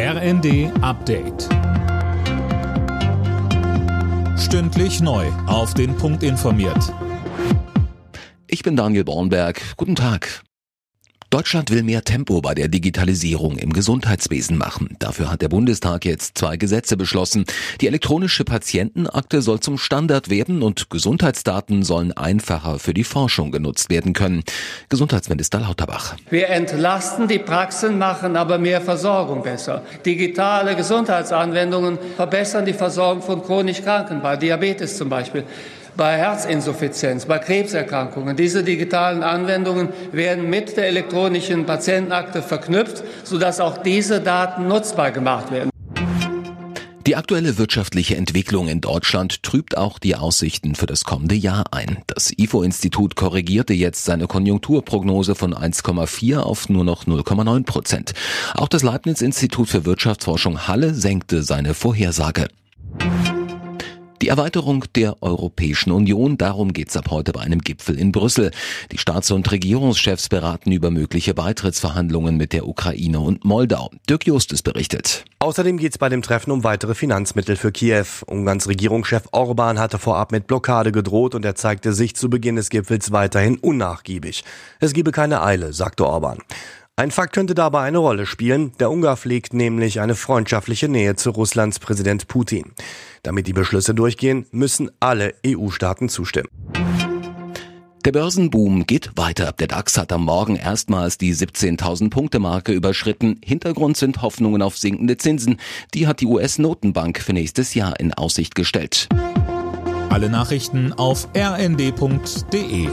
RND Update. Stündlich neu. Auf den Punkt informiert. Ich bin Daniel Bornberg. Guten Tag. Deutschland will mehr Tempo bei der Digitalisierung im Gesundheitswesen machen. Dafür hat der Bundestag jetzt zwei Gesetze beschlossen. Die elektronische Patientenakte soll zum Standard werden und Gesundheitsdaten sollen einfacher für die Forschung genutzt werden können. Gesundheitsminister Lauterbach. Wir entlasten die Praxen, machen aber mehr Versorgung besser. Digitale Gesundheitsanwendungen verbessern die Versorgung von chronisch Kranken, bei Diabetes zum Beispiel bei Herzinsuffizienz, bei Krebserkrankungen. Diese digitalen Anwendungen werden mit der elektronischen Patientenakte verknüpft, sodass auch diese Daten nutzbar gemacht werden. Die aktuelle wirtschaftliche Entwicklung in Deutschland trübt auch die Aussichten für das kommende Jahr ein. Das IFO-Institut korrigierte jetzt seine Konjunkturprognose von 1,4 auf nur noch 0,9 Prozent. Auch das Leibniz-Institut für Wirtschaftsforschung Halle senkte seine Vorhersage. Die Erweiterung der Europäischen Union, darum geht's ab heute bei einem Gipfel in Brüssel. Die Staats- und Regierungschefs beraten über mögliche Beitrittsverhandlungen mit der Ukraine und Moldau. Dirk Justus berichtet. Außerdem geht's bei dem Treffen um weitere Finanzmittel für Kiew. Ungarns Regierungschef Orban hatte vorab mit Blockade gedroht und er zeigte sich zu Beginn des Gipfels weiterhin unnachgiebig. Es gebe keine Eile, sagte Orban. Ein Fakt könnte dabei eine Rolle spielen. Der Ungar pflegt nämlich eine freundschaftliche Nähe zu Russlands Präsident Putin. Damit die Beschlüsse durchgehen, müssen alle EU-Staaten zustimmen. Der Börsenboom geht weiter. Der DAX hat am Morgen erstmals die 17.000 Punkte Marke überschritten. Hintergrund sind Hoffnungen auf sinkende Zinsen. Die hat die US-Notenbank für nächstes Jahr in Aussicht gestellt. Alle Nachrichten auf rnd.de